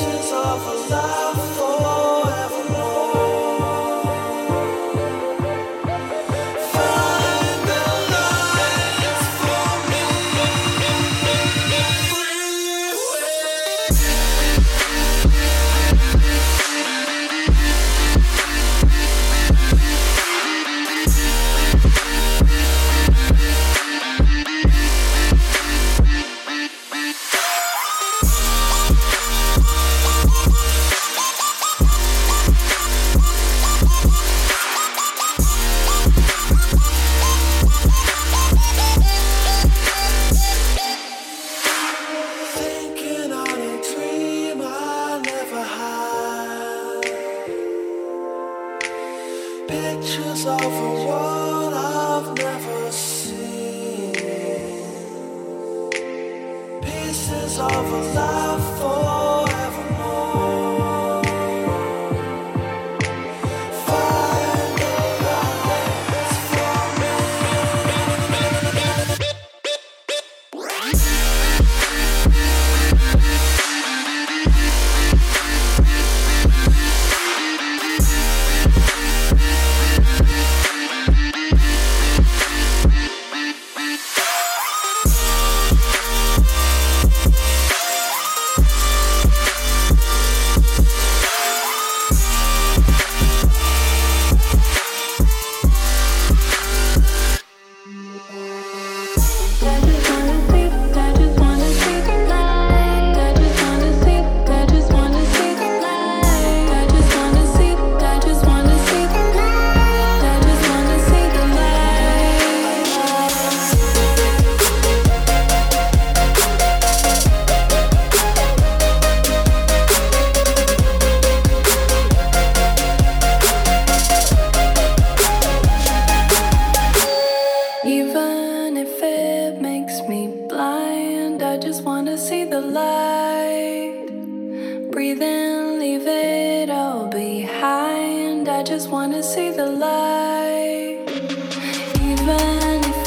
Just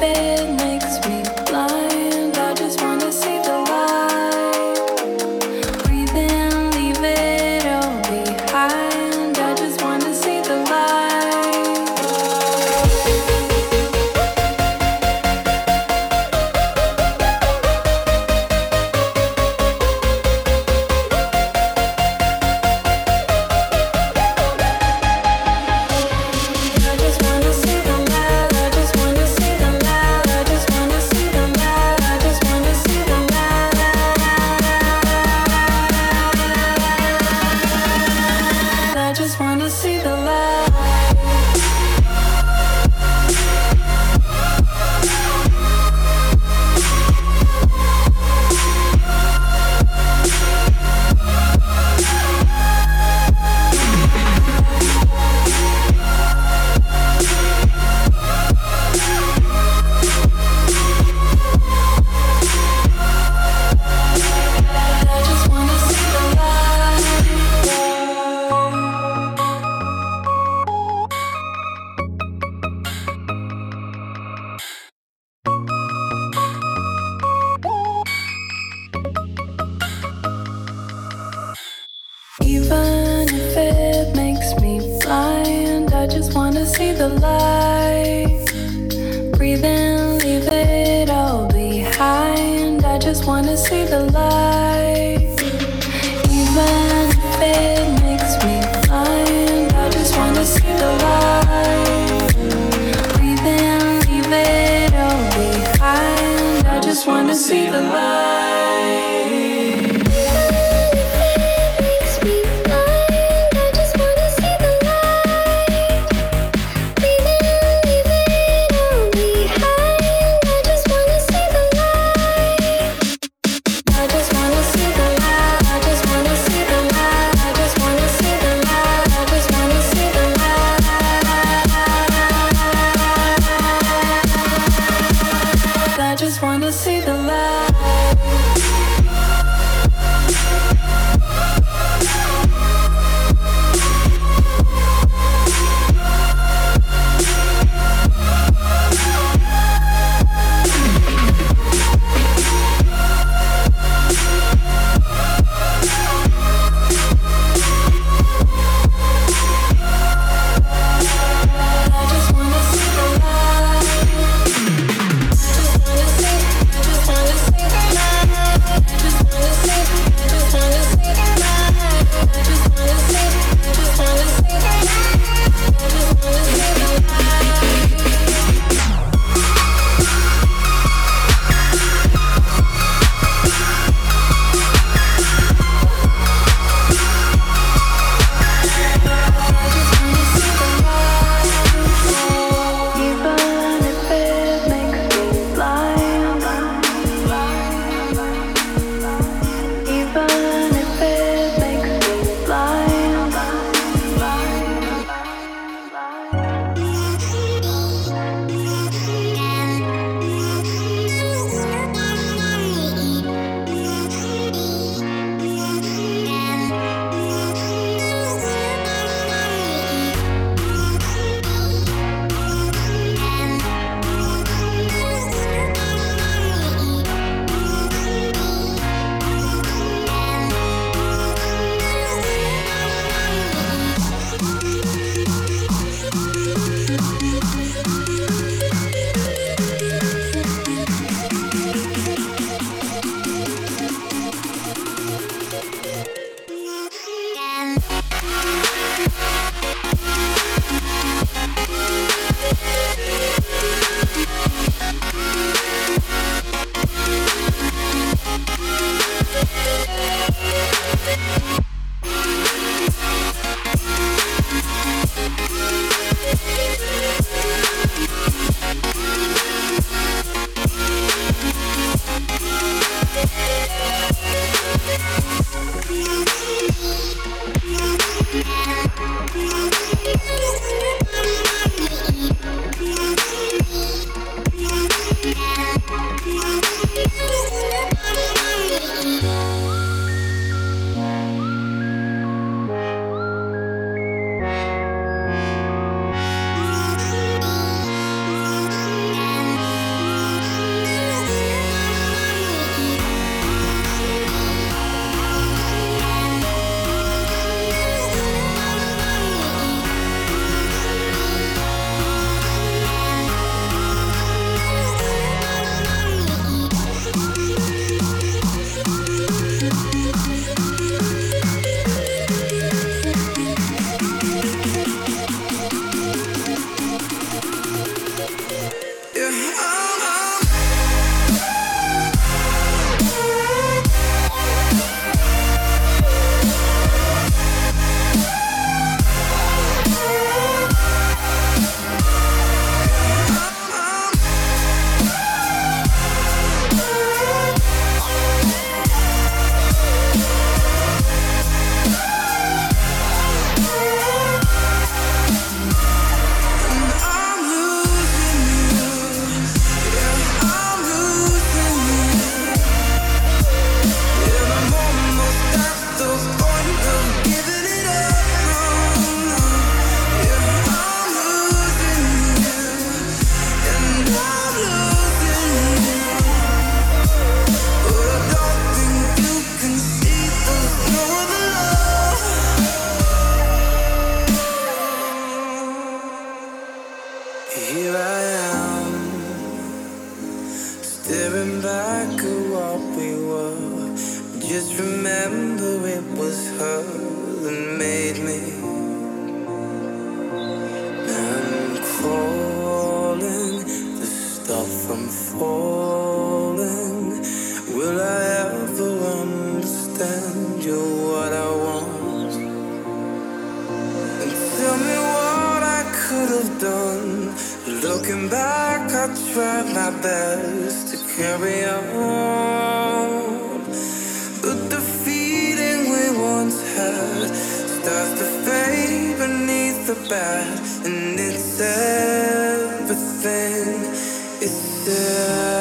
wanna see the light Just remember it was her that made me. I'm calling to stop from falling. Will I ever understand you what I want? And tell me what I could have done. Looking back, I tried my best to carry the bad, and it's everything. It's everything.